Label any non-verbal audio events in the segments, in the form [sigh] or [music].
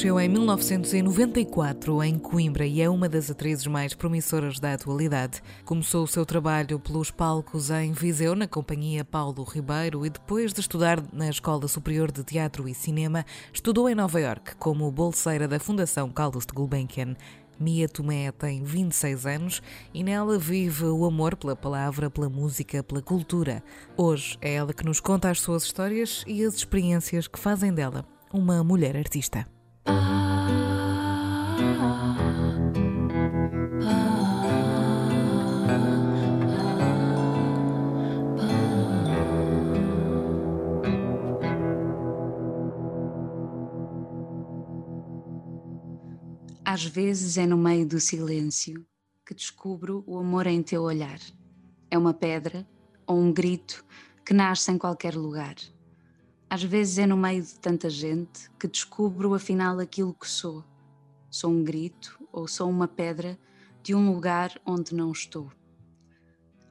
nasceu em 1994 em Coimbra e é uma das atrizes mais promissoras da atualidade. Começou o seu trabalho pelos palcos em Viseu, na companhia Paulo Ribeiro, e depois de estudar na Escola Superior de Teatro e Cinema, estudou em Nova York como bolseira da Fundação Carlos de Gulbenkian. Mia Tomé tem 26 anos e nela vive o amor pela palavra, pela música, pela cultura. Hoje é ela que nos conta as suas histórias e as experiências que fazem dela uma mulher artista. Às vezes é no meio do silêncio que descubro o amor em teu olhar. É uma pedra ou um grito que nasce em qualquer lugar. Às vezes é no meio de tanta gente que descubro afinal aquilo que sou. Sou um grito ou sou uma pedra de um lugar onde não estou.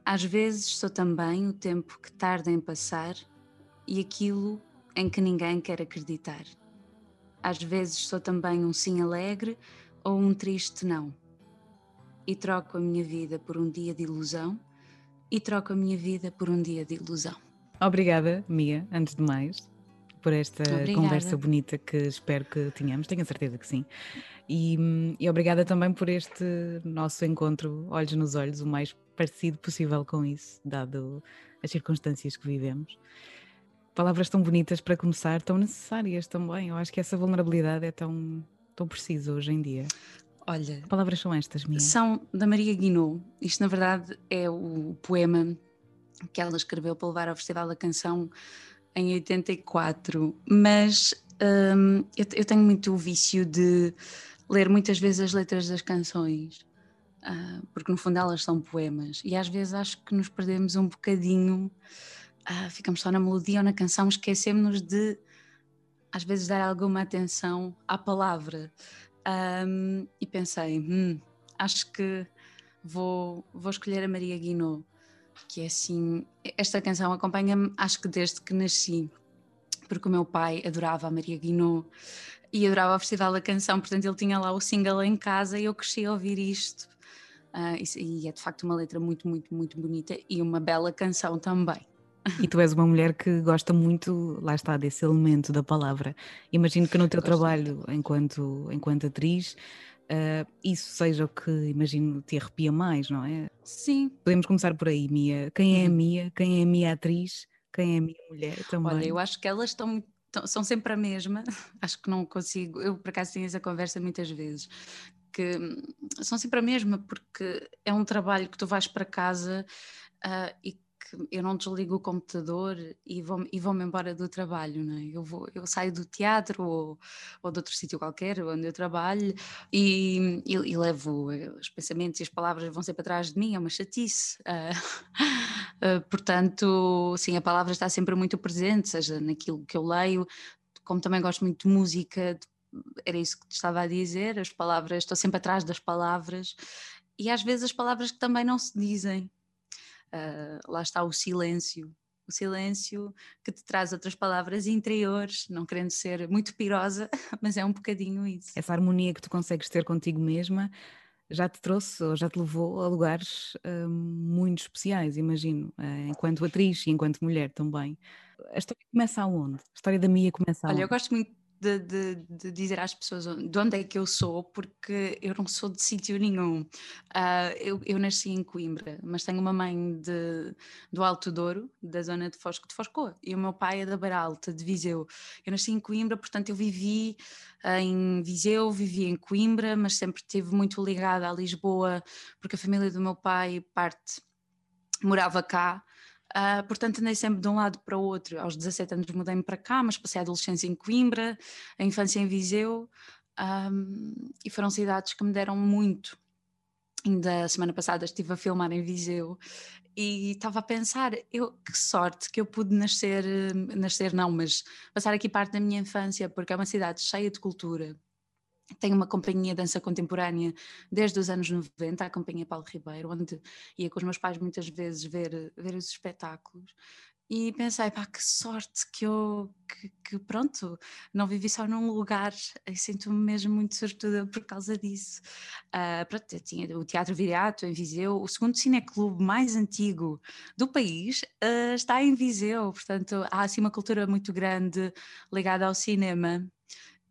Às vezes sou também o tempo que tarda em passar e aquilo em que ninguém quer acreditar. Às vezes sou também um sim alegre ou um triste não. E troco a minha vida por um dia de ilusão e troco a minha vida por um dia de ilusão. Obrigada, Mia, antes de mais por esta obrigada. conversa bonita que espero que tenhamos, tenho a certeza que sim. E, e, obrigada também por este nosso encontro, olhos nos olhos, o mais parecido possível com isso, dado as circunstâncias que vivemos. Palavras tão bonitas para começar, tão necessárias também. Eu acho que essa vulnerabilidade é tão, tão precisa hoje em dia. Olha, que palavras são estas, minhas? São da Maria Guinot. Isto, na verdade, é o poema que ela escreveu para levar ao Festival da Canção em 84, mas hum, eu, eu, tenho muito o vício de ler muitas vezes as letras das canções, uh, porque no fundo elas são poemas, e às vezes acho que nos perdemos um bocadinho, uh, ficamos só na melodia ou na canção, esquecemos-nos de às vezes dar alguma atenção à palavra. Um, e pensei, hum, acho que vou, vou escolher a Maria Guinot que é assim, esta canção acompanha-me acho que desde que nasci, porque o meu pai adorava a Maria Guinot e adorava o Festival da Canção, portanto ele tinha lá o single em casa e eu cresci a ouvir isto. Uh, e, e é de facto uma letra muito, muito, muito bonita e uma bela canção também. E tu és uma mulher que gosta muito, lá está, desse elemento da palavra. Imagino que no teu Gosto trabalho enquanto, enquanto atriz uh, isso seja o que imagino te arrepia mais, não é? Sim. Podemos começar por aí, Mia. Quem é a uhum. Mia? Quem é a Mia atriz? Quem é a Mia mulher também? Olha, eu acho que elas estão são sempre a mesma, [laughs] acho que não consigo, eu por acaso tenho essa conversa muitas vezes, que hum, são sempre a mesma, porque é um trabalho que tu vais para casa uh, e eu não desligo o computador e vou-me e vou embora do trabalho, não é? eu, vou, eu saio do teatro ou, ou de outro sítio qualquer onde eu trabalho e, e, e, levo eh, os pensamentos e as palavras vão sempre atrás de mim, é uma chatice. Uh, uh, [laughs] portanto, sim, a palavra está sempre muito presente, seja naquilo que eu leio, como também gosto muito de música, era isso que te estava a dizer, as palavras, estou sempre atrás das palavras e às vezes as palavras que também não se dizem uh, lá está o silêncio. O silêncio que te traz outras palavras interiores, não querendo ser muito pirosa, [laughs] mas é um bocadinho isso. Essa harmonia que tu consegues ter contigo mesma já te trouxe ou já te levou a lugares uh, muito especiais, imagino, uh, enquanto atriz e enquanto mulher também. A história começa aonde? A história da Mia começa aonde? Olha, eu gosto muito de, de, de, dizer às pessoas de onde é que eu sou, porque eu não sou de sítio nenhum. Uh, eu, eu, nasci em Coimbra, mas tenho uma mãe de, do Alto Douro, da zona de Fosco de Foscoa, e o meu pai é da Beira Alta, de Viseu. Eu nasci em Coimbra, portanto eu vivi em Viseu, vivi em Coimbra, mas sempre estive muito ligada a Lisboa, porque a família do meu pai parte morava cá Uh, portanto, andei sempre de um lado para o outro. Aos 17 anos mudei-me para cá, mas passei a adolescência em Coimbra, a infância em Viseu, um, e foram cidades que me deram muito. Ainda semana passada estive a filmar em Viseu e estava a pensar, eu, que sorte que eu pude nascer, nascer não, mas passar aqui parte da minha infância, porque é uma cidade cheia de cultura, tenho uma companhia de dança contemporânea desde os anos 90, a Companhia Paulo Ribeiro, onde ia com os meus pais muitas vezes ver, ver os espetáculos. e pensei, pá, que sorte que eu, que, que pronto, não vivi só num lugar, e sinto-me mesmo muito sortuda por causa disso. Uh, pronto, eu tinha o Teatro Viriato em Viseu, o segundo cineclube mais antigo do país uh, está em Viseu, portanto há assim uma cultura muito grande ligada ao cinema.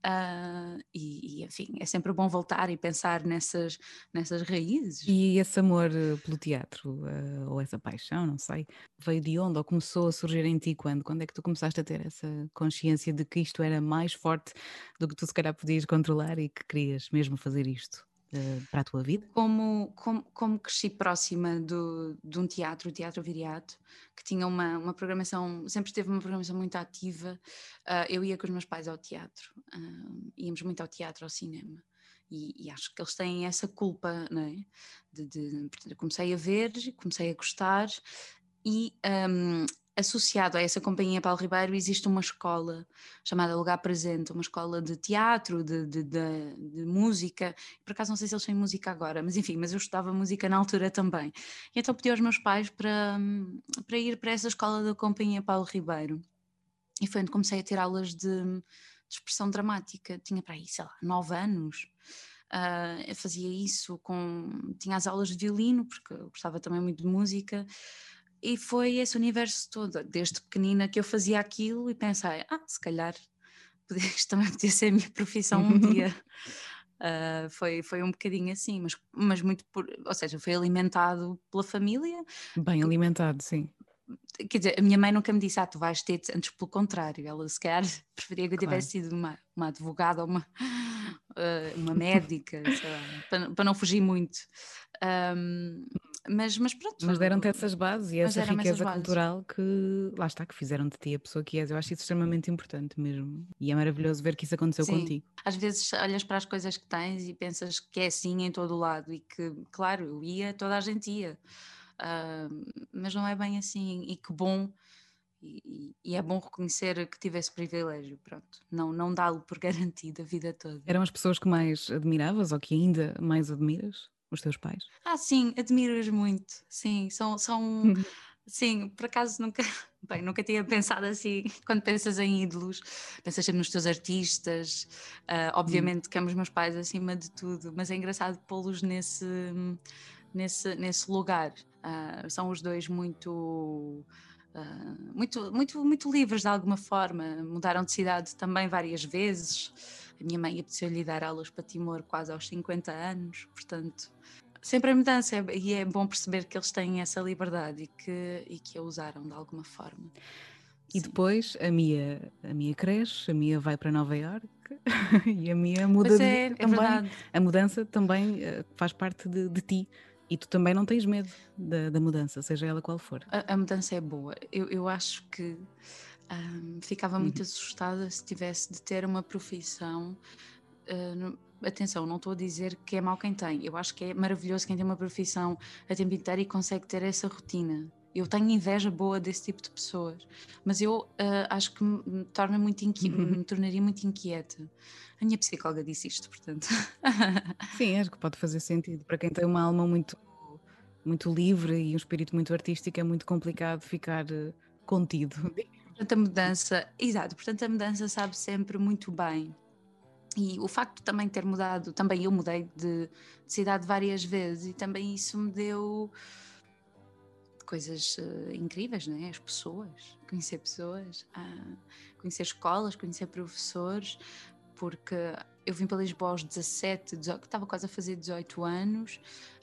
Uh, e, e, enfim, é sempre bom voltar e pensar nessas, nessas raízes. E esse amor eh, pelo teatro, uh, ou essa paixão, não sei, veio de onde? Ou começou a surgir em ti quando? Quando é que tu começaste a ter essa consciência de que isto era mais forte do que tu se calhar podias controlar e que querias mesmo fazer isto? Uh, para a tua vida? Como, como, como cresci próxima do, de um teatro, o Teatro Viriato, que tinha uma, uma programação, sempre teve uma programação muito ativa, uh, eu ia com os meus pais ao teatro, uh, íamos muito ao teatro, ao cinema. E, e, acho que eles têm essa culpa, não é? De, de, comecei a ver, comecei a gostar e um, associado a essa companhia Paulo Ribeiro existe uma escola chamada Lugar Presente, uma escola de teatro, de, de, de, de, música. Por acaso não sei se eles têm música agora, mas enfim, mas eu estudava música na altura também. E então pedi aos meus pais para, para ir para essa escola da companhia Paulo Ribeiro. E foi onde comecei a ter aulas de, expressão dramática. Tinha para aí, sei lá, nove anos. Uh, fazia isso com. Tinha as aulas de violino, porque eu gostava também muito de música e foi esse universo todo, desde pequenina que eu fazia aquilo e pensei, ah, se calhar isto [laughs] também podia ser a minha profissão um dia. Uh, [laughs] foi, foi um bocadinho assim, mas, mas muito por, ou seja, foi alimentado pela família. Bem alimentado, sim. Quer dizer, a minha mãe nunca me disse, ah, tu vais ter, antes pelo contrário, ela se calhar [laughs] preferia que eu tivesse claro. sido uma, uma advogada ou uma, uh, uma médica, lá, para, para, não fugir muito. Um, mas, mas pronto. Mas deram-te essas bases e essa riqueza cultural que lá está, que fizeram de ti a pessoa que és. Eu acho isso extremamente importante mesmo. E é maravilhoso ver que isso aconteceu Sim. contigo. Às vezes olhas para as coisas que tens e pensas que é assim em todo o lado e que, claro, eu ia, toda a gente ia. Uh, mas não é bem assim, e que bom. E, e, é bom reconhecer que tive esse privilégio, pronto, não, não dá-lo por [laughs] garantido a vida toda. Eram as pessoas que mais admiravas ou que ainda mais admiras? Os teus pais? Ah, sim, admiro-os muito. Sim, são. são uhum. sim, por acaso nunca. [laughs] Bem, nunca tinha pensado assim. Quando pensas em ídolos, pensas sempre nos teus artistas. Uh, obviamente hum. que amo os meus pais acima de tudo, mas é engraçado pô-los nesse, nesse, nesse lugar. Uh, são os dois muito. Uh, muito, muito, muito livres de alguma forma. Mudaram de cidade também várias vezes. A minha mãe apeteceu-lhe dar aulas para Timor quase aos 50 anos, portanto, sempre a mudança e é bom perceber que eles têm essa liberdade e que, e que a usaram de alguma forma. E Sim. depois a Mia, a Mia cresce, a Mia vai para Nova York [laughs] e a Mia muda é, de, é também. Verdade. A mudança também uh, faz parte de, de, ti. E tu também não tens medo da, da mudança, seja ela qual for. A, a mudança é boa. Eu, eu acho que um, ficava muito uhum. assustada se tivesse de ter uma profissão. Uh, no, atenção, não estou a dizer que é mau quem tem. Eu acho que é maravilhoso quem tem uma profissão a tempo inteiro e consegue ter essa rotina. Eu tenho inveja boa desse tipo de pessoas, mas eu uh, acho que me, torna muito inqui uhum. me tornaria muito inquieta. A minha psicóloga disse isto, portanto. [laughs] Sim, acho que pode fazer sentido. Para quem tem uma alma muito, muito livre e um espírito muito artístico, é muito complicado ficar uh, contido. [laughs] Portanto, a mudança, exato, portanto, a mudança sabe sempre muito bem. E o facto de também ter mudado, também eu mudei de, de cidade várias vezes e também isso me deu coisas uh, incríveis, né? As pessoas, conhecer pessoas, uh, conhecer escolas, conhecer professores, porque eu vim para Lisboa aos 17, 18, estava quase a fazer 18 anos,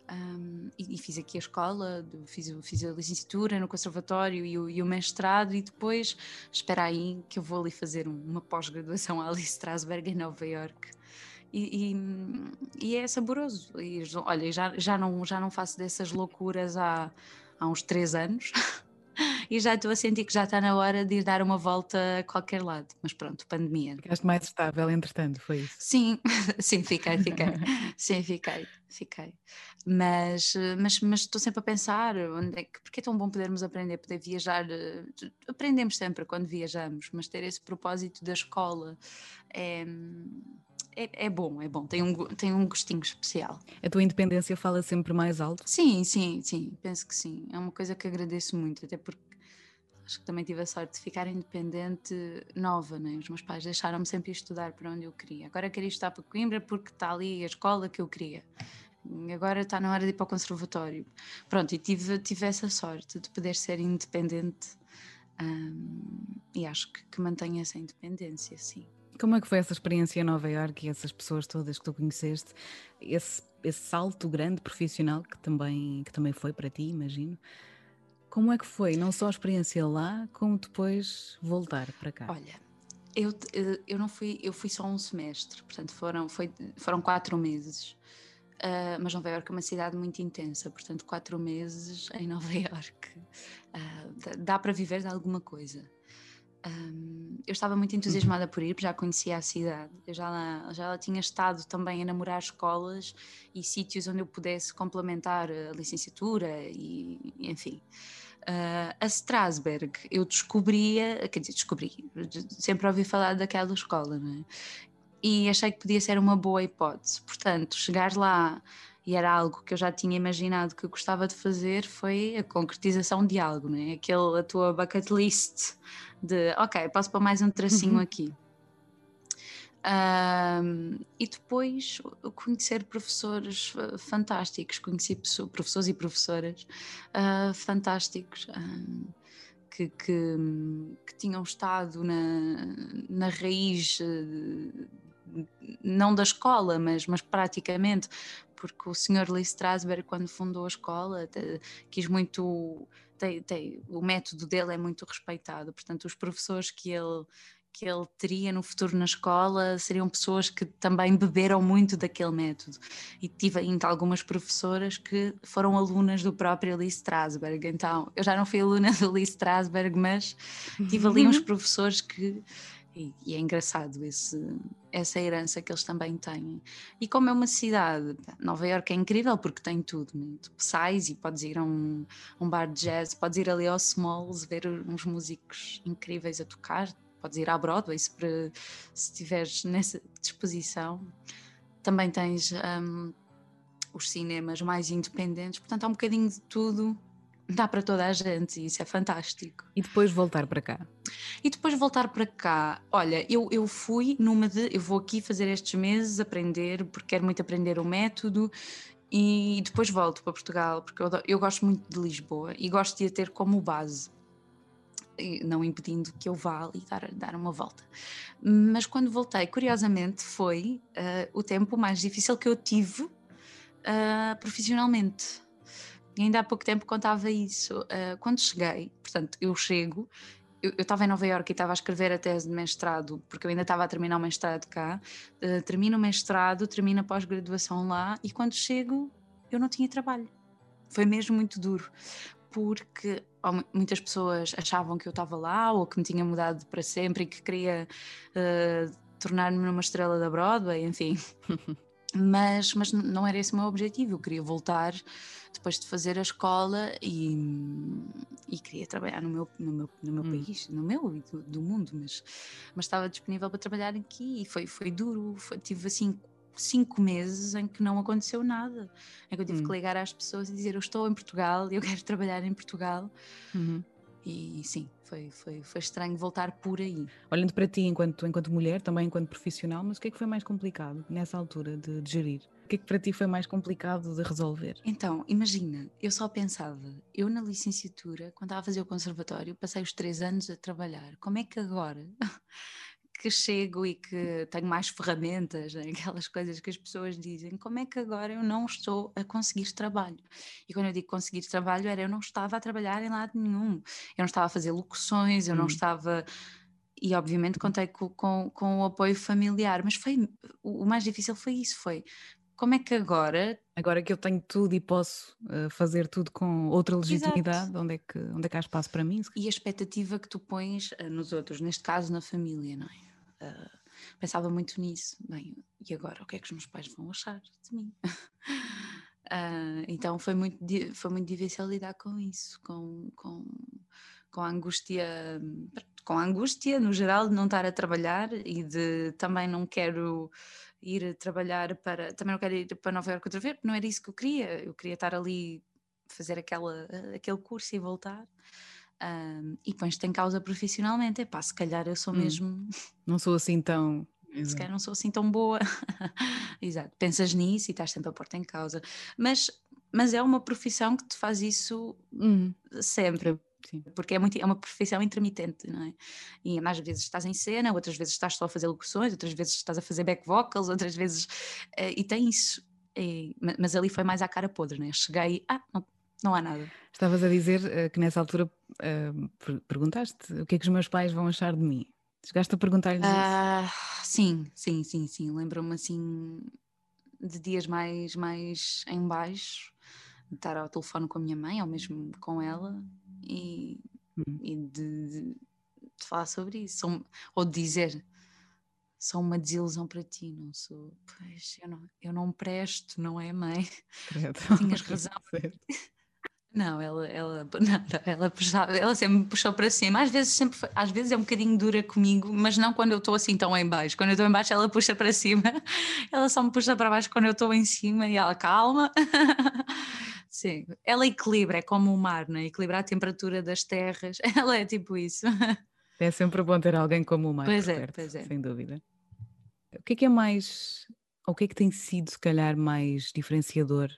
um, e, e, fiz aqui a escola, fiz, fiz a licenciatura no conservatório e o, e o, mestrado e depois espera aí que eu vou ali fazer uma pós-graduação a Alice Strasberg em Nova York e, e, e é saboroso. E, olha, já, já, não, já não faço dessas loucuras há, há uns três anos [laughs] e já estou a sentir que já está na hora de ir dar uma volta a qualquer lado. Mas pronto, pandemia. Ficaste mais estável, entretanto, foi isso? Sim, [laughs] sim, fiquei, fiquei. [laughs] sim, fiquei, fiquei. Mas, mas, mas estou sempre a pensar onde é que, porque é tão bom podermos aprender, poder viajar. Aprendemos sempre quando viajamos, mas ter esse propósito da escola é é, é, bom, é bom, tem um, tem um gostinho especial. A tua independência fala sempre mais alto? Sim, sim, sim, penso que sim. É uma coisa que agradeço muito, até porque acho que também tive a sorte de ficar independente nova, né? os meus pais deixaram-me sempre ir estudar para onde eu queria. Agora queria estudar para Coimbra porque está ali a escola que eu queria. Agora está na hora de ir para o conservatório. Pronto, e tive, tive essa sorte de poder ser independente um, e acho que, que mantenho essa independência, sim. Como é que foi essa experiência em Nova Iorque e essas pessoas todas que tu conheceste? Esse, esse salto grande profissional que também, que também foi para ti, imagino. Como é que foi? Não só a experiência lá, como depois voltar para cá? Olha, eu, eu não fui, eu fui só um semestre, portanto foram, foi, foram quatro meses. Uh, mas Nova Iorque é uma cidade muito intensa, portanto quatro meses em Nova [laughs] Iorque uh, dá para viver de alguma coisa. Um, eu estava muito entusiasmada por ir, porque já conhecia a cidade. Eu já já lá tinha estado também a namorar escolas e sítios onde eu pudesse complementar a licenciatura e, enfim. Uh, a Strasberg eu descobria, quer dizer, descobri, sempre ouvi falar daquela escola, não é? E achei que podia ser uma boa hipótese. Portanto, chegar lá e era algo que eu já tinha imaginado que eu gostava de fazer foi a concretização de algo, não é? Aquele, a tua bucket list de, ok, posso pôr mais um tracinho uhum. aqui. Um, e depois conhecer professores fantásticos, conheci professores e professoras uh, fantásticos um, que, que, que, tinham estado na, na raiz, não da escola, mas, mas praticamente, porque o senhor Lee Strasberg, quando fundou a escola, quis muito. Tem, tem, o método dele é muito respeitado, portanto, os professores que ele, que ele teria no futuro na escola seriam pessoas que também beberam muito daquele método. E tive ainda algumas professoras que foram alunas do próprio Lee Strasberg. Então, eu já não fui aluna [laughs] do Lee Strasberg, mas tive ali uns professores que e, e, é engraçado esse, essa herança que eles também têm. E como é uma cidade, Nova Iorque é incrível porque tem tudo. Né? Tu sais e podes ir a um, um bar de jazz, podes ir ali ao Smalls ver uns músicos incríveis a tocar, podes ir à Broadway se, para, se estiveres nessa disposição. Também tens um, os cinemas mais independentes, portanto há um bocadinho de tudo dá para toda a gente e isso é fantástico. E depois voltar para cá? E depois voltar para cá, olha, eu, eu fui numa de, eu vou aqui fazer estes meses, aprender, porque quero muito aprender o método e depois volto para Portugal, porque eu, eu gosto muito de Lisboa e gosto de a ter como base. Não impedindo que eu vá ali dar, dar uma volta. Mas quando voltei, curiosamente, foi uh, o tempo mais difícil que eu tive uh, profissionalmente ainda há pouco tempo contava isso. Uh, quando cheguei, portanto, eu chego, eu estava em Nova Iorque e estava a escrever a tese de mestrado, porque eu ainda estava a terminar o mestrado cá. Uh, termino o mestrado, termino a pós-graduação lá e quando chego eu não tinha trabalho. Foi mesmo muito duro, porque muitas pessoas achavam que eu estava lá ou que me tinha mudado para sempre e que queria uh, tornar-me numa estrela da Broadway, enfim. [laughs] mas, mas não era esse o meu objetivo, eu queria voltar depois de fazer a escola e, e queria trabalhar no meu, no meu, no meu hum. país, no meu e do, do, mundo, mas, mas estava disponível para trabalhar aqui e foi, foi duro, foi, tive assim cinco meses em que não aconteceu nada, em que eu tive hum. que ligar às pessoas e dizer eu estou em Portugal, eu quero trabalhar em Portugal. Uhum. E sim, foi, foi, foi estranho voltar por aí. Olhando para ti enquanto, enquanto mulher, também enquanto profissional, mas o que é que foi mais complicado nessa altura de, de gerir? O que é que para ti foi mais complicado de resolver? Então, imagina, eu só pensava, eu na licenciatura, quando estava a fazer o conservatório, passei os três anos a trabalhar. Como é que agora que chego e que tenho mais ferramentas, né? aquelas coisas que as pessoas dizem, como é que agora eu não estou a conseguir trabalho? E quando eu digo conseguir trabalho, era eu não estava a trabalhar em lado nenhum, eu não estava a fazer locuções, eu hum. não estava. E obviamente contei com, com, com o apoio familiar, mas foi o mais difícil foi isso: foi como é que agora. Agora que eu tenho tudo e posso uh, fazer tudo com outra legitimidade, onde é, que, onde é que há espaço para mim? E a expectativa que tu pões uh, nos outros, neste caso na família, não é? Uh, pensava muito nisso. Bem, e agora o que é que os meus pais vão achar de mim? [laughs] então foi muito, foi muito difícil lidar com isso, com, com, com a angústia. Com a angústia, no geral, de não estar a trabalhar e de também não quero ir trabalhar para. Também não quero ir para Nova Iorque outra vez, porque não era isso que eu queria. Eu queria estar ali, fazer aquela, aquele curso e voltar. Um, e pões-te em causa profissionalmente. Epá, se calhar eu sou hum. mesmo. Não sou assim tão. Se calhar não sou assim tão boa. [laughs] Exato. Pensas nisso e estás sempre a pôr-te em causa. Mas, mas é uma profissão que te faz isso hum. sempre. Sim. Porque é, muito, é uma profissão intermitente, não é? E mais vezes estás em cena, outras vezes estás só a fazer locuções, outras vezes estás a fazer back vocals, outras vezes. Uh, e tem isso. E, mas ali foi mais à cara podre, né? Cheguei, ah, não, não há nada. Estavas a dizer uh, que nessa altura uh, perguntaste o que é que os meus pais vão achar de mim. Chegaste a perguntar-lhes uh, isso? Sim, sim, sim, sim. Lembro-me assim de dias mais, mais em baixo, de estar ao telefone com a minha mãe, ou mesmo com ela, e, hum. e de, de, de, falar sobre isso, ou, ou de dizer sou uma desilusão para ti, não sou. Pois, eu não, eu não presto, não é, mãe? [laughs] Tinhas [laughs] razão. Não, ela, ela, [laughs] não, ela, puxava, ela sempre me puxou para cima. Às vezes, sempre, às vezes é um bocadinho dura comigo, mas não quando eu estou assim tão em baixo. Quando eu estou em baixo, ela puxa para cima. [laughs] Ela só me puxa para baixo quando eu estou em cima e ela calma. [laughs] Sim, ela equilibra, é como o mar, né? equilibra a temperatura das terras. Ela é tipo isso. É sempre bom ter alguém como o mar. Pois é, perto, pois é. Sem dúvida. O que é que é mais, ou o que é que tem sido, se calhar, mais diferenciador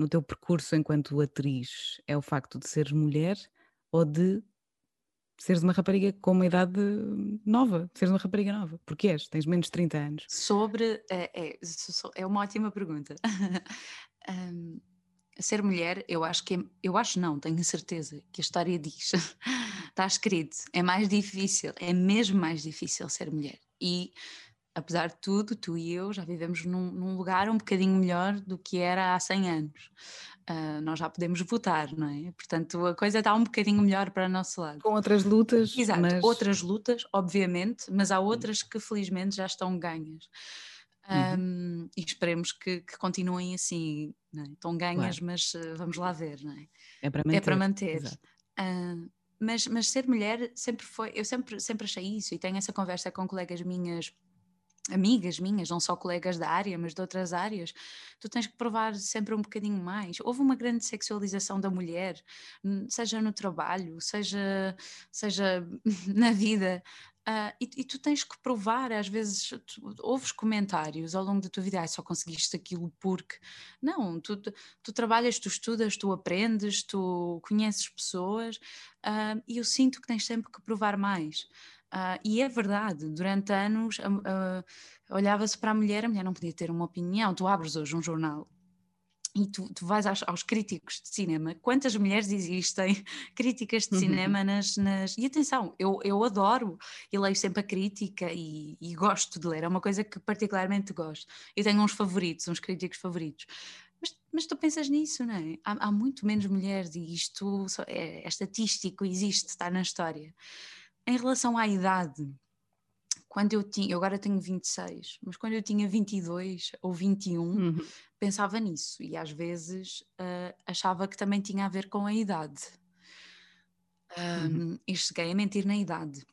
no teu percurso enquanto atriz? É o facto de seres mulher ou de seres uma rapariga com uma idade nova, seres uma rapariga nova, porque és, tens menos de 30 anos. Sobre, é, é, é uma ótima pergunta. [laughs] um, ser mulher, eu acho que, é, eu acho não, tenho certeza que a história diz, [laughs] está escrito, é mais difícil, é mesmo mais difícil ser mulher. E apesar de tudo, tu e eu já vivemos num, num lugar um bocadinho melhor do que era há 100 anos. Uh, nós já podemos votar, não é? Portanto, a coisa está um bocadinho melhor para o nosso lado. Com outras lutas. Exato, mas... outras lutas, obviamente, mas há outras que felizmente já estão ganhas. Uhum. Um, e esperemos que, que continuem assim, é? estão ganhas, claro. mas uh, vamos lá ver, não é? É para manter. É para manter. Uh, mas, mas ser mulher sempre foi, eu sempre, sempre achei isso, e tenho essa conversa com colegas minhas amigas minhas, não só colegas da área, mas de outras áreas, tu tens que provar sempre um bocadinho mais. Houve uma grande sexualização da mulher, seja no trabalho, seja, seja [laughs] na vida. Uh, e, e, tu tens que provar, às vezes tu, ouves comentários ao longo da tua vida, ah, só conseguiste aquilo porque. Não, tu, tu, trabalhas, tu estudas, tu aprendes, tu conheces pessoas uh, e eu sinto que tens sempre que provar mais. Uh, e é verdade, durante anos uh, olhava-se para a mulher, a mulher não podia ter uma opinião. Tu abres hoje um jornal e tu, tu vais aos, aos, críticos de cinema. Quantas mulheres existem [laughs] críticas de cinema nas, nas. E atenção, eu, eu adoro e leio sempre a crítica e, e gosto de ler, é uma coisa que particularmente gosto. Eu tenho uns favoritos, uns críticos favoritos. Mas, mas, tu pensas nisso, não é? Há, há muito menos mulheres e isto é, é, estatístico, existe, está na história. Em relação à idade, quando eu tinha, eu agora tenho 26, mas quando eu tinha 22 ou 21, uhum. pensava nisso e às vezes uh, achava que também tinha a ver com a idade. Um, uhum. E cheguei a mentir na idade.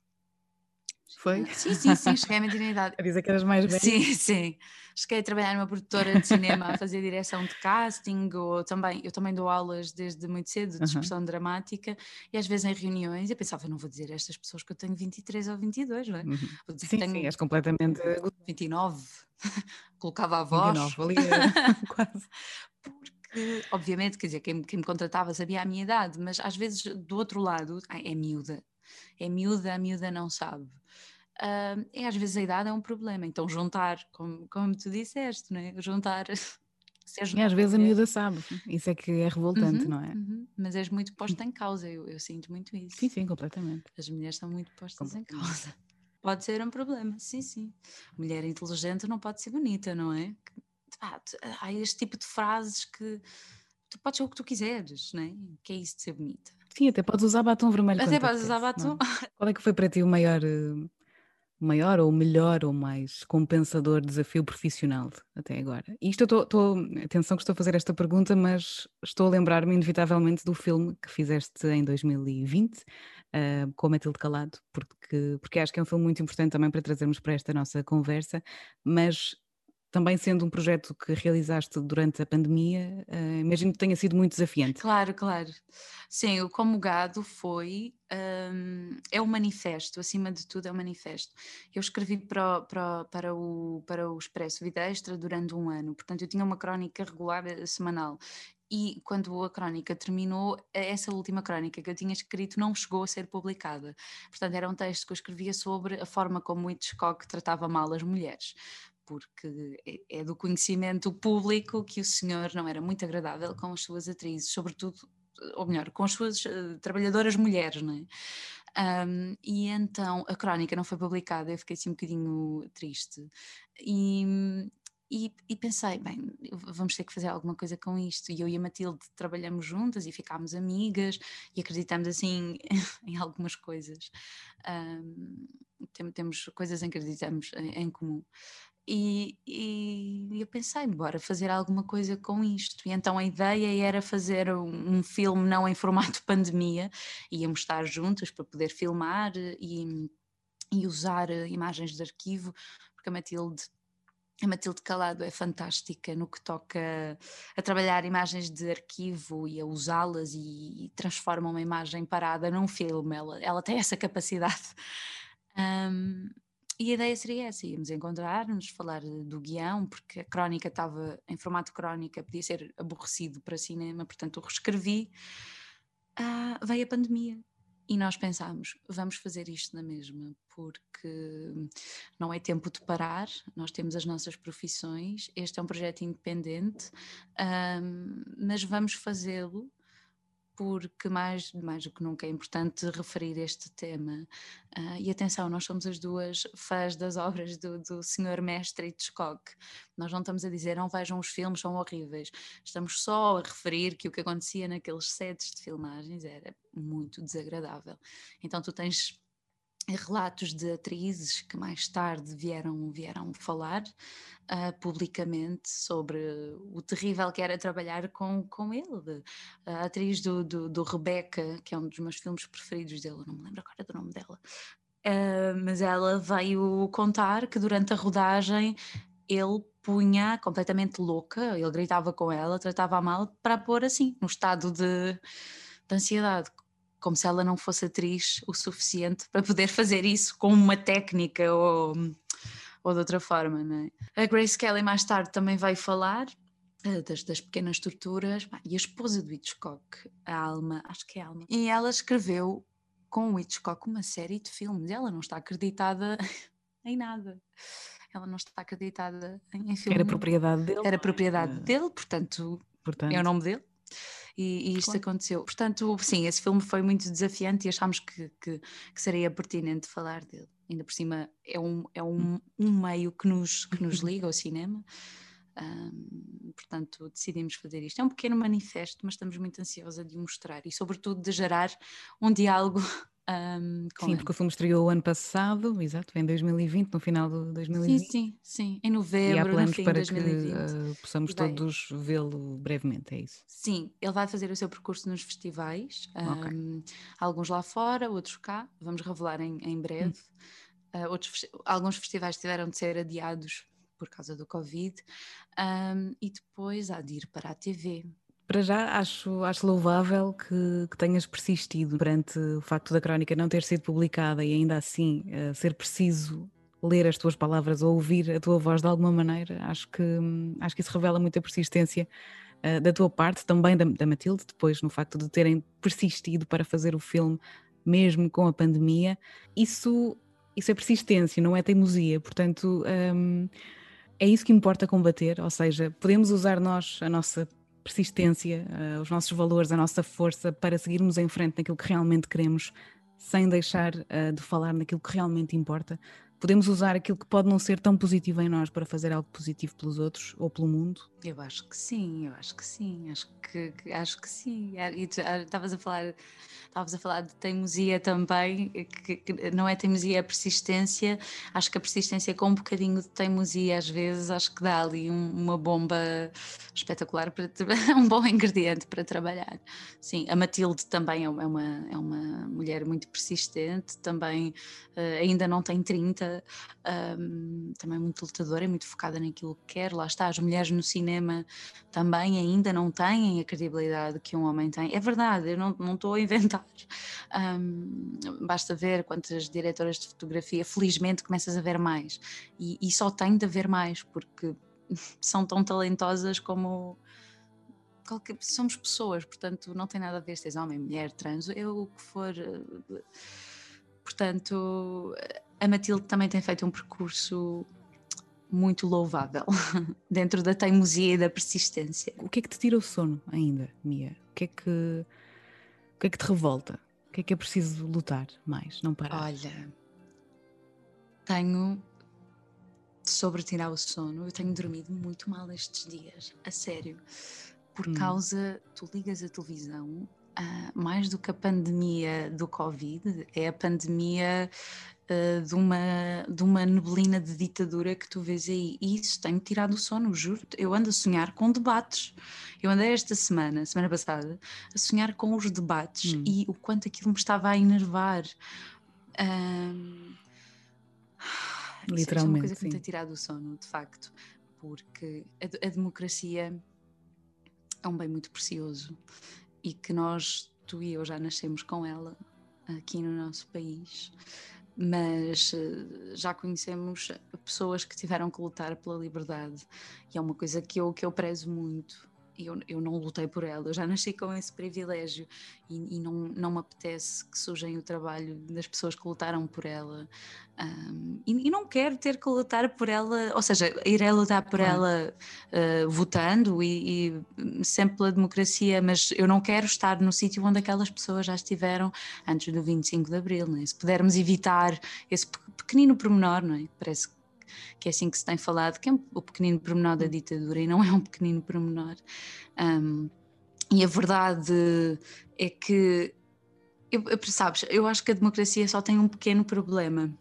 Foi? [laughs] Sim, sim, sim, cheguei a mentir na idade. A dizer que eras mais velha. Sim, sim. Cheguei a trabalhar numa produtora de cinema a fazer direção de casting, ou também, eu também dou aulas desde muito cedo de expressão dramática, e às vezes em reuniões eu pensava, não vou dizer a estas pessoas que eu tenho 23 ou 22, não é? Uhum. Vou dizer sim, que tenho sim, és completamente... 29. [laughs] Colocava a voz. 29, ali [laughs] quase. Porque, obviamente, quer dizer, quem, quem me contratava sabia a minha idade, mas às vezes do outro lado, ai, é miúda, é miúda, a miúda não sabe. Uh, e às vezes a idade é um problema, então juntar, como, como tu disseste, não é? juntar. [laughs] e às vezes a miúda sabe, isso é que é revoltante, uhum, não é? Uhum. Mas és muito posta em causa, eu, eu, sinto muito isso. Sim, sim, completamente. As mulheres são muito postas em causa. Pode ser um problema, sim, sim. Mulher inteligente não pode ser bonita, não é? Ah, há este tipo de frases que tu podes ser o que tu quiseres, não é? Que é isso de ser bonita. Sim, até podes usar batom vermelho. Até podes usar batom. É? [laughs] Qual é que foi para ti o maior, eh, maior ou melhor ou mais compensador desafio profissional até agora? E isto eu estou, atenção que estou a fazer esta pergunta, mas estou a lembrar-me inevitavelmente do filme que fizeste em 2020 uh, eh, com Matilde Calado, porque, porque acho que é um filme muito importante também para trazermos para esta nossa conversa, mas também sendo um projeto que realizaste durante a pandemia, uh, imagino que tenha sido muito desafiante. Claro, claro. Sim, o Como Gado foi, um, é um manifesto, acima de tudo é um manifesto. Eu escrevi para, para, para, o, para o Expresso Vida Extra durante um ano, portanto eu tinha uma crónica regular eh, semanal e quando a crónica terminou, essa última crónica que eu tinha escrito não chegou a ser publicada. Portanto, era um texto que eu escrevia sobre a forma como Hitchcock tratava mal as mulheres porque é, é do conhecimento público que o senhor não era muito agradável com as suas atrizes, sobretudo, ou melhor, com as suas uh, trabalhadoras mulheres, não é? Um, e então a crónica não foi publicada, eu fiquei assim um bocadinho triste. E, e, e, pensei, bem, vamos ter que fazer alguma coisa com isto. E eu e a Matilde trabalhamos juntas e ficámos amigas e acreditamos assim [laughs] em algumas coisas. Um, temos coisas em que acreditamos em, em comum. E, e, eu pensei, bora fazer alguma coisa com isto. E então a ideia era fazer um, um filme não em formato [laughs] pandemia, íamos estar juntos para poder filmar e, e usar imagens de arquivo, porque a Matilde a Matilde Calado é fantástica no que toca a trabalhar imagens de arquivo e a usá-las e, e, transforma uma imagem parada num filme. Ela, ela tem essa capacidade. [laughs] Um, e a ideia seria essa: íamos encontrar-nos, falar do guião, porque a crónica estava em formato crónica, podia ser aborrecido para cinema, portanto, eu reescrevi. Ah, veio a pandemia e nós pensámos: vamos fazer isto na mesma, porque não é tempo de parar, nós temos as nossas profissões, este é um projeto independente, um, mas vamos fazê-lo porque mais, mais do que nunca é importante referir este tema. Uh, e atenção, nós somos as duas fãs das obras do, do Senhor Mestre Hitchcock. Nós não estamos a dizer não vejam os filmes, são horríveis. Estamos só a referir que o que acontecia naqueles sets de filmagens era muito desagradável. Então tu tens relatos de atrizes que mais tarde vieram, vieram falar uh, publicamente sobre o terrível que era trabalhar com, com ele. A atriz do, do, do Rebecca, que é um dos meus filmes preferidos dele, não me lembro agora do nome dela, uh, mas ela veio contar que durante a rodagem ele punha completamente louca, ele gritava com ela, tratava mal para pôr assim, no estado de, de ansiedade como se ela não fosse atriz o suficiente para poder fazer isso com uma técnica ou, ou de outra forma. Não é? A Grace Kelly mais tarde também vai falar uh, das, das, pequenas torturas e a esposa do Hitchcock, a Alma, acho que é a Alma, e ela escreveu com o Hitchcock uma série de filmes. Ela não está acreditada [laughs] em nada. Ela não está acreditada em, em filme. Era propriedade dele. Era propriedade dele, portanto, portanto, é o nome dele e, e isto claro. aconteceu. Portanto, sim, esse filme foi muito desafiante e achámos que, que, que seria pertinente falar dele. Ainda por cima é um, é um, hum. um meio que nos, que nos liga ao cinema. Um, portanto, decidimos fazer isto. É um pequeno manifesto, mas estamos muito ansiosa de o mostrar e, sobretudo, de gerar um diálogo um, sim, porque o filme estreou o ano passado, exato, em 2020, no final de 2020. Sim, sim, sim, em novembro, e há planos no fim para de 2020. que uh, possamos todos vê-lo brevemente, é isso? Sim, ele vai fazer o seu percurso nos festivais, okay. um, alguns lá fora, outros cá, vamos revelar em, em breve. Hum. Uh, outros, alguns festivais tiveram de ser adiados por causa do Covid, um, e depois há de ir para a TV. Para já acho, acho louvável que, que, tenhas persistido perante o facto da crónica não ter sido publicada e ainda assim uh, ser preciso ler as tuas palavras ou ouvir a tua voz de alguma maneira. Acho que, acho que isso revela muita persistência uh, da tua parte, também da, da Matilde, depois no facto de terem persistido para fazer o filme mesmo com a pandemia. Isso, isso é persistência, não é teimosia. Portanto. Um, é isso que importa combater, ou seja, podemos usar nós a nossa persistência, uh, os nossos valores, a nossa força para seguirmos em frente naquilo que realmente queremos, sem deixar uh, de falar naquilo que realmente importa. Podemos usar aquilo que pode não ser tão positivo em nós para fazer algo positivo pelos outros ou pelo mundo? Eu acho que sim, eu acho que sim, acho que, que acho que sim. E tu ah, estavas a falar Estavas a falar de teimosia também, que, que, não é teimosia, é persistência. Acho que a persistência com um bocadinho de teimosia, às vezes, acho que dá ali um, uma bomba espetacular, para, [laughs] um bom ingrediente para trabalhar. Sim, a Matilde também é uma, é uma mulher muito persistente, também uh, ainda não tem 30, um, também muito lutadora e muito focada naquilo que quer. Lá está, as mulheres no cinema também ainda não têm a credibilidade que um homem tem. É verdade, eu não, não estou a inventar. Um, basta ver quantas diretoras de fotografia, felizmente começas a ver mais. E, e só tem de haver mais, porque [laughs] são tão talentosas como qualquer, somos pessoas, portanto não tem nada a ver se és homem, mulher, trans, eu o que for. Eh, portanto, a Matilde também tem feito um percurso muito louvável [laughs] dentro da teimosia e da persistência. O que é que te tira o sono ainda, Mia? O que é que, o que, é que te revolta? O que é que é preciso lutar mais, não parar? Olha, tenho sobre tirar o sono, eu tenho dormido muito mal estes dias, a sério por hum. causa, tu ligas a televisão, uh, mais do que a pandemia do Covid, é a pandemia uh, de, uma, de uma neblina de ditadura que tu vês aí. E isso tem-me tirado o sono, juro. Eu ando a sonhar com debates. Eu andei esta semana, semana passada, a sonhar com os debates hum. e o quanto aquilo me estava a enervar. Um, Literalmente. Isso é uma coisa que sim. me tem tirado o sono, de facto, porque a, a democracia é um bem muito precioso e que nós, tu e eu, já nascemos com ela aqui no nosso país, mas eh, já conhecemos pessoas que tiveram que lutar pela liberdade. E é uma coisa que eu, que eu prezo muito eu, eu não lutei por ela, eu já nasci com esse privilégio e, e não, não me apetece que sujem o trabalho das pessoas que lutaram por ela. Um, e, e, não quero ter que lutar por ela, ou seja, irei lutar por ela uh, votando e, e, sempre pela democracia, mas eu não quero estar no sítio onde aquelas pessoas já estiveram antes do 25 de Abril. Né? Se pudermos evitar esse pequenino pormenor, não é? parece que que é assim que se tem falado, que é o pequenino pormenor da hum. ditadura e não é um pequenino pormenor. Um, e a verdade é que, eu, sabes, eu acho que a democracia só tem um pequeno problema,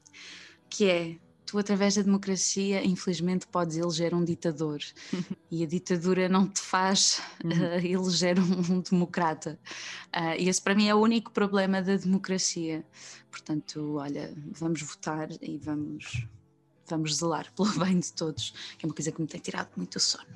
que é tu através da democracia infelizmente podes eleger um ditador [laughs] e a ditadura não te faz uh, eleger um, um democrata uh, e esse para mim é o único problema da democracia portanto olha vamos votar e vamos vamos zelar pelo [laughs] bem de todos, que é uma coisa que me tem tirado muito o sono.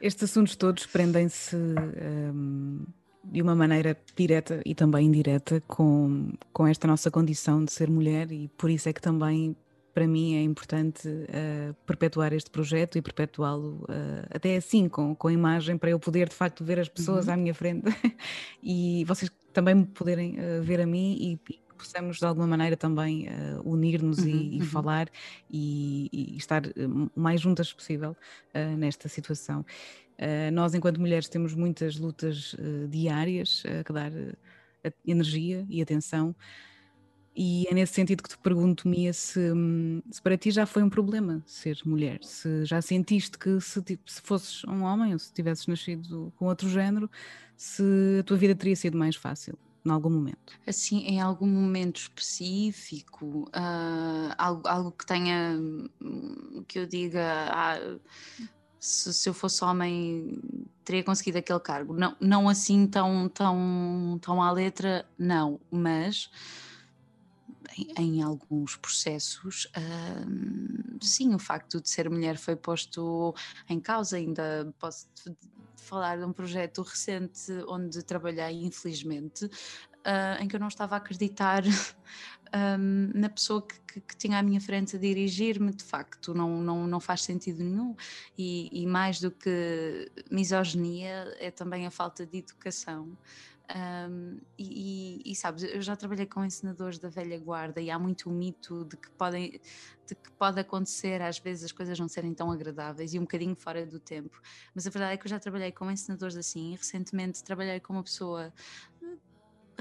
Estes assuntos todos prendem-se um, de uma maneira direta e também indireta com, com esta nossa condição de ser mulher, e por isso é que também para mim é importante uh, perpetuar este projeto e perpetuá-lo uh, até assim, com, com a imagem, para eu poder de facto ver as pessoas uhum. à minha frente [laughs] e vocês também me poderem uh, ver a mim e, possamos de alguma maneira também uh, unir-nos uhum, e, e uhum. falar e, e, estar eh, o mais juntas possível uh, nesta situação. Uh, nós, enquanto mulheres, temos muitas lutas diárias a que dar energia e atenção. E é nesse sentido que te pergunto, Mia, se, hum, se, para ti já foi um problema ser mulher, se já sentiste que se, se fosses um homem ou se tivesses nascido com outro género, se a tua vida teria sido mais fácil em algum momento? Assim, em algum momento específico, uh, algo, algo que tenha, que eu diga, ah, se, se, eu fosse homem teria conseguido aquele cargo. Não, não assim tão, tão, tão à letra, não, mas em, em alguns processos, uh, sim, o facto de ser mulher foi posto em causa, ainda posso falar de um projeto recente onde trabalhei, infelizmente, uh, em que eu não estava a acreditar [laughs] um, na pessoa que, que, que, tinha à minha frente a dirigir-me, de facto, não, não, não faz sentido nenhum. E, e mais do que misoginia, é também a falta de educação. Um, e, e, sabes, eu já trabalhei com ensinadores da velha guarda e há muito o mito de que, podem, de que pode acontecer às vezes as coisas não serem tão agradáveis e um bocadinho fora do tempo. Mas a verdade é que eu já trabalhei com ensinadores assim recentemente trabalhei com uma pessoa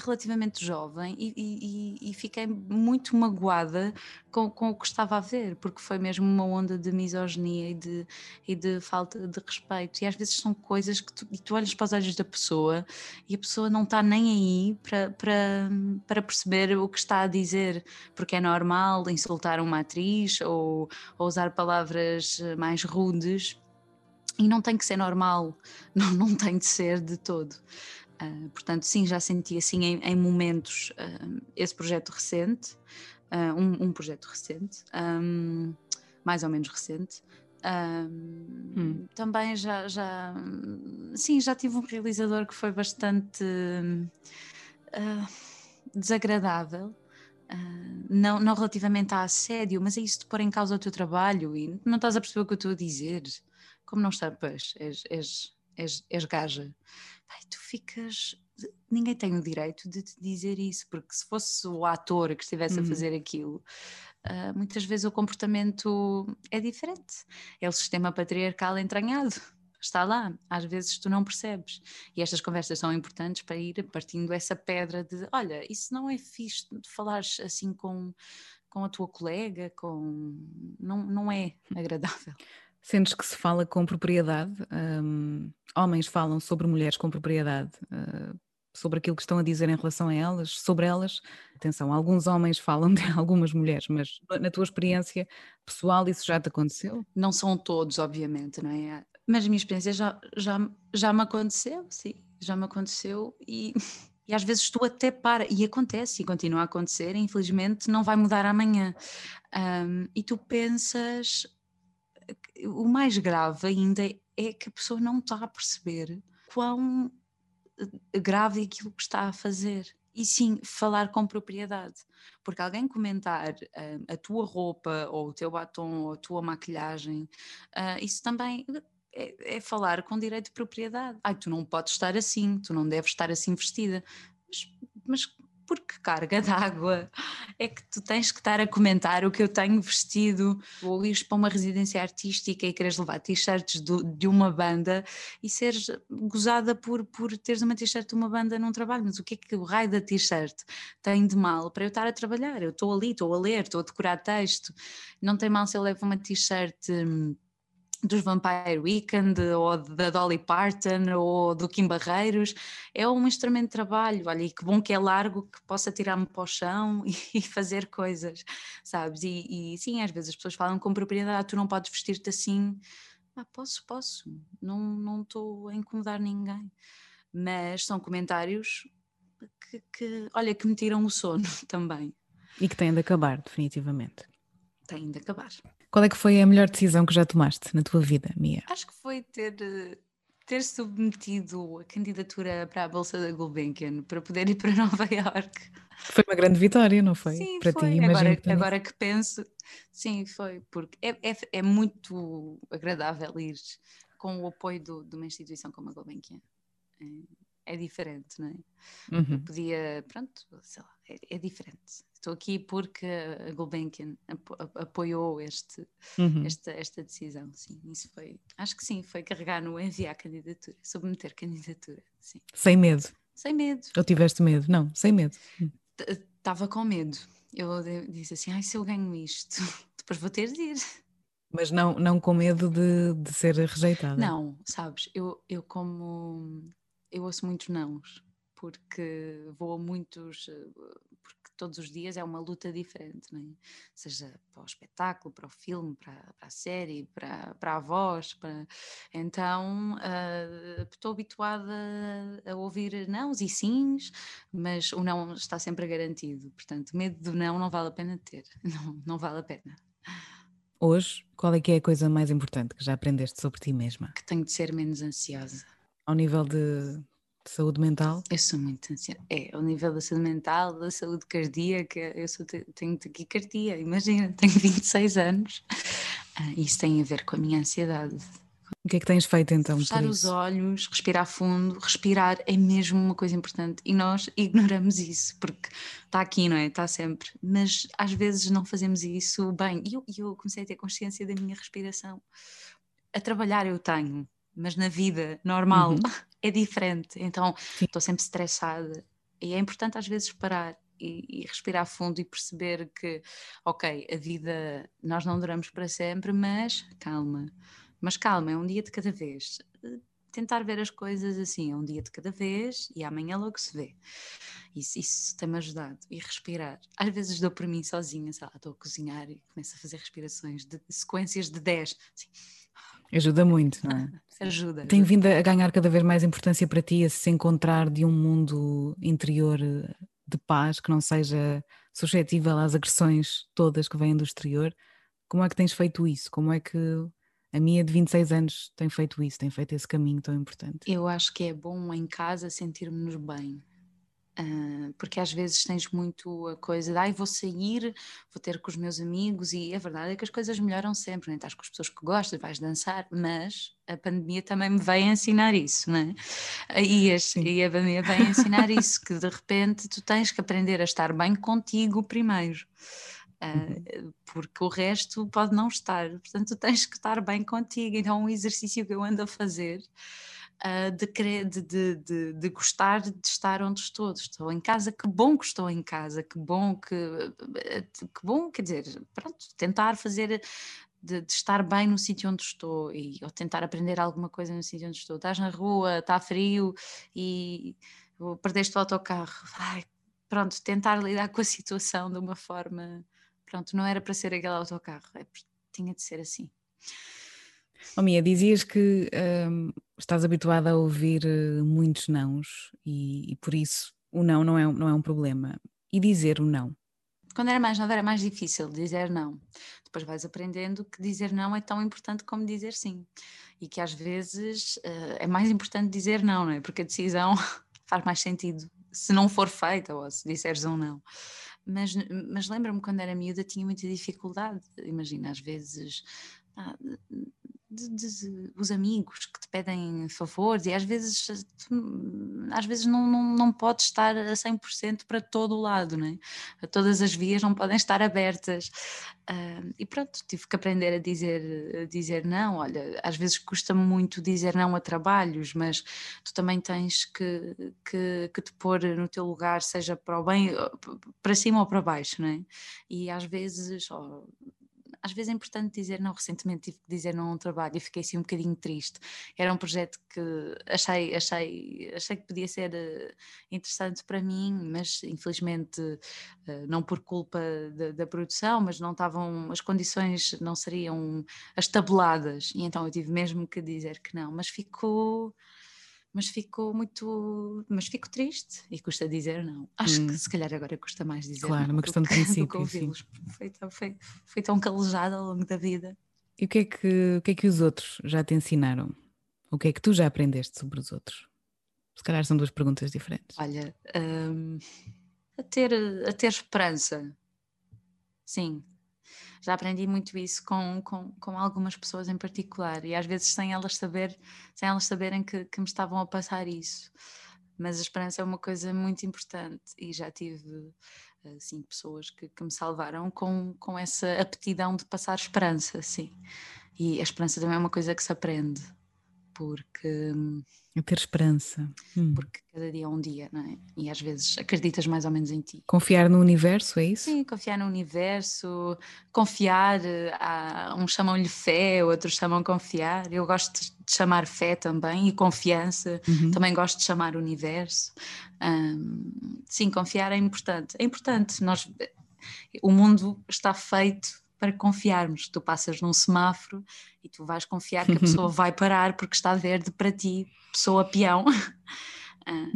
relativamente jovem e, e, e, fiquei muito magoada com, com o que estava a ver, porque foi mesmo uma onda de misoginia e de, e de falta de respeito. E às vezes são coisas que tu, tu olhas para os olhos da pessoa e a pessoa não está nem aí para, para, para perceber o que está a dizer, porque é normal insultar uma atriz ou, ou usar palavras mais rudes. E não tem que ser normal, [laughs] não, não tem de ser de todo. Uh, portanto, sim, já senti assim em, em momentos uh, esse projeto recente. uh, um, um, projeto recente, um, mais ou menos recente. Um, hum. Também já, já, sim, já tive um realizador que foi bastante desagradável, não, não relativamente a assédio, mas é isso de pôr em causa o teu trabalho e não estás a perceber o que eu estou a dizer. Como não estás, és, és, és, és gaja. Tu ficas ninguém tem o direito de te dizer isso, porque se fosse o ator que estivesse uhum. a fazer aquilo, uh, muitas vezes o comportamento é diferente. É o sistema patriarcal entranhado. Está lá, às vezes tu não percebes. E estas conversas são importantes para ir partindo essa pedra de: olha, isso não é fixe de falares assim com, com a tua colega, com... não, não é agradável. Sentes que se fala com propriedade? Um, homens falam sobre mulheres com propriedade. Uh, sobre aquilo que estão a dizer em relação a elas, sobre elas. Atenção, alguns homens falam [laughs] de algumas mulheres, mas na tua experiência pessoal isso já te aconteceu? Não são todos, obviamente, não é? Mas a minha experiência já, já, já me aconteceu, sim, já me aconteceu e, [laughs] e às vezes tu até para, e acontece e continua a acontecer, infelizmente não vai mudar amanhã. Um, e tu pensas, o mais grave ainda é que a pessoa não está a perceber quão grave aquilo que está a fazer. E sim, falar com propriedade. Porque alguém comentar uh, a tua roupa, ou o teu batom, ou a tua maquilhagem, uh, isso também é, é, falar com direito de propriedade. Ai, tu não podes estar assim, tu não deves estar assim vestida. Mas, mas porque carga d'água é que tu tens que estar a comentar o que eu tenho vestido, ou ires para uma residência artística e queres levar t-shirts de uma banda e seres gozada por, por teres uma t-shirt de uma banda num trabalho, mas o que é que o raio da t-shirt tem de mal para eu estar a trabalhar? Eu estou ali, estou a ler, estou a decorar texto, não tem mal se eu levo uma t-shirt hum, dos Vampire Weekend ou da Dolly Parton ou do Kim Barreiros, é um instrumento de trabalho, olha, e que bom que é largo, que possa tirar-me para o chão [laughs] e, fazer coisas, sabes? E, e, sim, às vezes as pessoas falam com propriedade, ah, tu não podes vestir-te assim, ah, posso, posso, não estou a incomodar ninguém, mas são comentários que, que, olha, que me tiram o sono [laughs] também. E que têm de acabar, definitivamente. Têm de acabar. Qual é que foi a melhor decisão que já tomaste na tua vida, Mia? Acho que foi ter, ter submetido a candidatura para a Bolsa da Gulbenkian para poder ir para [laughs] Nova York. Foi uma grande vitória, não foi? Sim, para foi. Ti, agora, que agora que penso, sim, foi, porque é, é, é muito agradável ir com o apoio do, de uma instituição como a Gulbenkian. É, é diferente, não é? Uhum. Podia, pronto, sei lá, é, é diferente estou aqui porque a Gulbenkian apoiou este, uhum. esta, esta decisão, sim, isso foi, acho que sim, foi carregar no enviar candidatura, submeter candidatura, sim. Sem medo? Sem medo. Ou tiveste medo? Não, sem medo. Estava com medo, eu disse assim, ai se eu ganho isto, [laughs] depois vou ter de ir. Mas não, não com medo de, de ser rejeitada? Não, sabes, eu, eu como, eu ouço muitos nãos, porque vou a muitos, porque todos os dias é uma luta diferente, é? seja para o espetáculo, para o filme, para, para a série, para, para a voz. Para... Então uh, estou habituada a ouvir nãos e sims, mas o não está sempre garantido. Portanto, medo do não não vale a pena ter, [laughs] não, não vale a pena. Hoje, qual é que é a coisa mais importante que já aprendeste sobre ti mesma? Que tenho de ser menos ansiosa. Ao nível de de saúde mental? Eu sou muito ansiosa. É, ao nível da saúde mental, da saúde cardíaca, eu sou, tenho taquicardia, imagina, [laughs] tenho 26 anos. Ah, isso tem a ver com a minha ansiedade. O que é que tens feito então? Fechar os olhos, respirar fundo. Respirar é mesmo uma coisa importante e nós [laughs] ignoramos isso porque está aqui, não é? Está sempre. Mas às vezes não fazemos isso bem. E eu, eu comecei a ter consciência da minha respiração. A trabalhar eu tenho, mas na vida normal uhum. [laughs] é diferente. Então estou sempre estressada e é importante às vezes parar e, e, respirar fundo e perceber que, ok, a vida nós não duramos para sempre, mas calma. Mas calma, é um dia de cada vez. Tentar ver as coisas assim, é um dia de cada vez e amanhã logo se vê. Isso, isso tem-me ajudado. E respirar. Às vezes dou por mim sozinha, sei lá, estou a cozinhar e começo a fazer respirações de sequências de 10. Assim Ajuda muito, não é? [laughs] Ajuda. Tem vindo a ganhar cada vez mais importância para ti a se encontrar de um mundo interior eh, de paz que não seja suscetível às agressões todas que vêm do exterior. Como é que tens feito isso? Como é que a minha de 26 anos tem feito isso, tem feito esse caminho tão importante? Eu acho que é bom em casa sentirmos bem. Uh, porque às vezes tens muito a coisa de ai, vou sair, vou ter com os meus amigos, e a verdade é que as coisas melhoram sempre, né? estás com as pessoas que gostas, vais dançar, mas a pandemia também me veio ensinar isso, né? E, e a pandemia veio ensinar isso, que de repente tu tens que aprender a estar bem contigo primeiro. Uh, porque o resto pode não estar, portanto, tu tens que estar bem contigo. Então, um exercício que eu ando a fazer uh, de, querer, de, de, de, de, gostar de estar onde estou. Estou em casa, que bom que estou em casa, que bom que. Que bom, quer dizer, pronto, tentar fazer. De, de, estar bem no sítio onde estou e, ou tentar aprender alguma coisa no sítio onde estou. Estás na rua, está frio e perdeste o autocarro. Ai, pronto, tentar lidar com a situação de uma forma. Pronto, não era para ser aquele autocarro, é, tinha de ser assim. Oh, Mia, dizias que um, estás habituada a ouvir eh, muitos nãos e, e, por isso o não não é, não é um problema. E dizer o não? Quando era mais nova era mais difícil dizer não. Depois vais aprendendo que dizer não é tão importante como dizer sim. E que às vezes uh, é mais importante dizer não, não é? Porque a decisão [laughs] faz mais sentido se não for feita ou se disseres um não. Mas, mas lembro-me quando era miúda tinha muita dificuldade. Imagina, às vezes ah, de, de, os amigos que te pedem favores e às vezes às vezes não, não, não pode estar a 100% para todo o lado, né? todas as vias não podem estar abertas uh, e pronto, tive que aprender a dizer, a dizer não, olha, às vezes custa muito dizer não a trabalhos, mas tu também tens que, que, que te pôr no teu lugar, seja para o bem, para cima ou para baixo, né? e às vezes oh, às vezes é importante dizer não. Recentemente tive que dizer não a um trabalho e fiquei assim um bocadinho triste. Era um projeto que achei, achei, achei que podia ser uh, interessante para mim, mas infelizmente uh, não por culpa da, da, produção, mas não estavam, as condições não seriam as tabuladas e então eu tive mesmo que dizer que não. Mas ficou mas ficou muito. Mas fico triste e custa dizer não. Acho hum. que se calhar agora custa mais dizer claro, não. Claro, uma questão de [laughs] princípio. Foi, tão, foi, foi tão calejada ao longo da vida. E o que, é que, o que é que os outros já te ensinaram? O que é que tu já aprendeste sobre os outros? Se calhar são duas perguntas diferentes. Olha, um, a, ter, a ter esperança. Sim, já aprendi muito isso com, com, com algumas pessoas em particular e às vezes sem elas saber, sem elas saberem que, que me estavam a passar isso. Mas a esperança é uma coisa muito importante e já tive assim, pessoas que, que me salvaram com, com essa aptidão de passar esperança, sim. E a esperança também é uma coisa que se aprende, porque a ter esperança. Hum. Porque cada dia é um dia, não é? E às vezes acreditas mais ou menos em ti. Confiar no universo, é isso? Sim, confiar no universo, confiar, há, uns chamam-lhe fé, outros chamam confiar. Eu gosto de chamar fé também e confiança, uhum. também gosto de chamar universo. Sim, confiar é importante. É importante, nós, o mundo está feito para confiarmos. Tu passas num semáforo e tu vais confiar que a pessoa vai parar porque está verde para ti, pessoa peão. [laughs]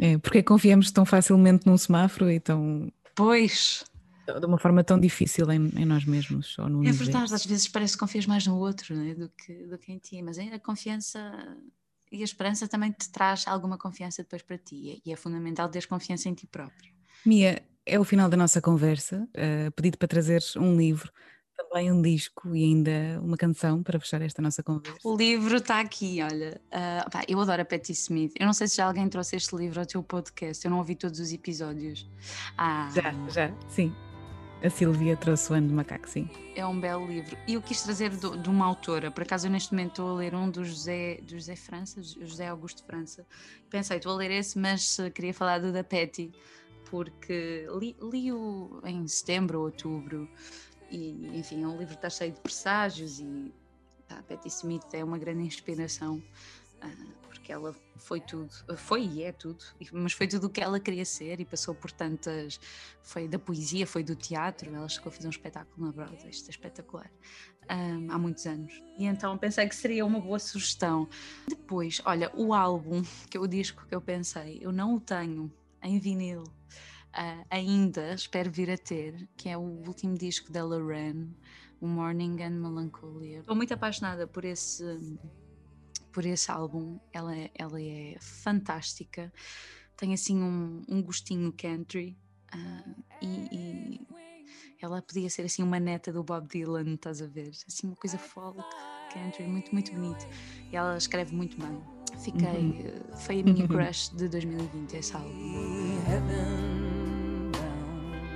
É, porque confiamos tão facilmente num semáforo e tão. Pois. De uma forma tão difícil em, em nós mesmos ou no É verdade, às vezes parece que confias mais no outro né, do, que, do que em ti, mas a confiança e a esperança também te traz alguma confiança depois para ti e é fundamental ter confiança em ti próprio. Mia, é o final da nossa conversa. Uh, pedido para trazeres um livro também um disco e ainda uma canção para fechar esta nossa conversa. O livro está aqui, olha. Uh, pá, eu adoro a Patti Smith. Eu não sei se já alguém trouxe este livro ao teu podcast. Eu não ouvi todos os episódios. Ah. Já, já, sim. A Silvia trouxe o ano do macaco, sim. É um belo livro. E eu quis trazer do, de uma autora, por acaso eu neste momento estou a ler um do José, do José França, José Augusto França. Pensei, estou a ler esse, mas queria falar do da Petty, porque li-o li em setembro ou outubro e, enfim, é um livro que está cheio de presságios e a Patti Smith é uma grande inspiração uh, porque ela foi tudo, foi e é tudo, mas foi tudo o que ela queria ser e passou por tantas, foi da poesia, foi do teatro, ela chegou a fazer um espetáculo na Broadway, isto é espetacular, um, ah, há muitos anos. E então pensei que seria uma boa sugestão. Depois, olha, o álbum, que é o disco que eu pensei, eu não o tenho em vinil, uh, ainda espero vir a ter, que é o último disco da Lorraine, o Morning and Melancholia. Estou muito apaixonada por esse por esse álbum. Ela, é, ela é fantástica, tem assim um, um gostinho country uh, e, e, ela podia ser assim uma neta do Bob Dylan, estás a ver? Assim uma coisa folk, country, muito, muito bonito. E ela escreve muito bem. Fiquei, uhum. foi a minha crush de 2020 esse álbum.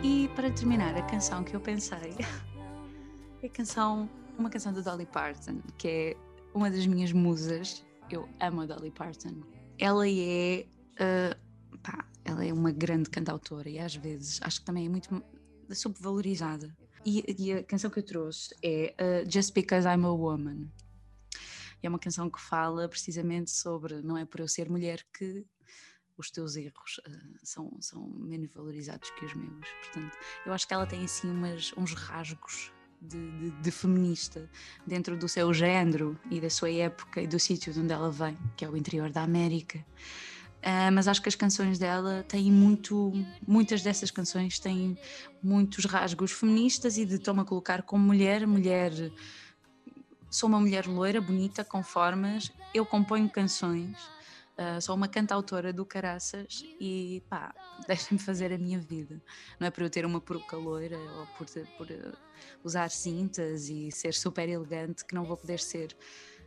E para terminar, a canção que eu pensei [laughs] é canção, uma canção da Dolly Parton, que é uma das minhas musas. Eu amo a Dolly Parton. Ela é, uh, pá, ela é uma grande cantautora e às vezes acho que também é muito subvalorizada. E, e a canção que eu trouxe é uh, Just Because I'm a Woman. É uma canção que fala precisamente sobre não é por eu ser mulher que os teus erros uh, são, são menos valorizados que os meus. Portanto, eu acho que ela tem assim umas, uns rasgos de, de, de, feminista dentro do seu género e da sua época e do sítio de onde ela vem, que é o interior da América. Uh, mas acho que as canções dela têm muito, muitas dessas canções têm muitos rasgos feministas e de estou-me a colocar como mulher, mulher, sou uma mulher loira, bonita, com formas, eu componho canções Uh, sou uma cantautora do caraças e pá, [laughs] deixem-me fazer a minha vida. Não é por eu ter uma peruca loira ou por, por uh, usar cintas e ser super elegante que não vou poder ser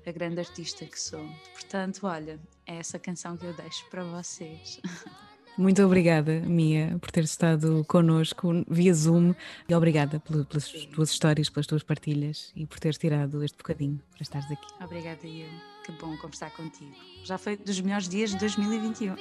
a grande artista que sou. Portanto, olha, é essa canção que eu deixo para vocês. [laughs] Muito obrigada, Mia, por ter estado connosco via Zoom e obrigada pelas tuas histórias, pelas tuas partilhas e por teres tirado este bocadinho para estares aqui. Obrigada, eu. Que bom conversar contigo. Já foi dos melhores dias de 2021.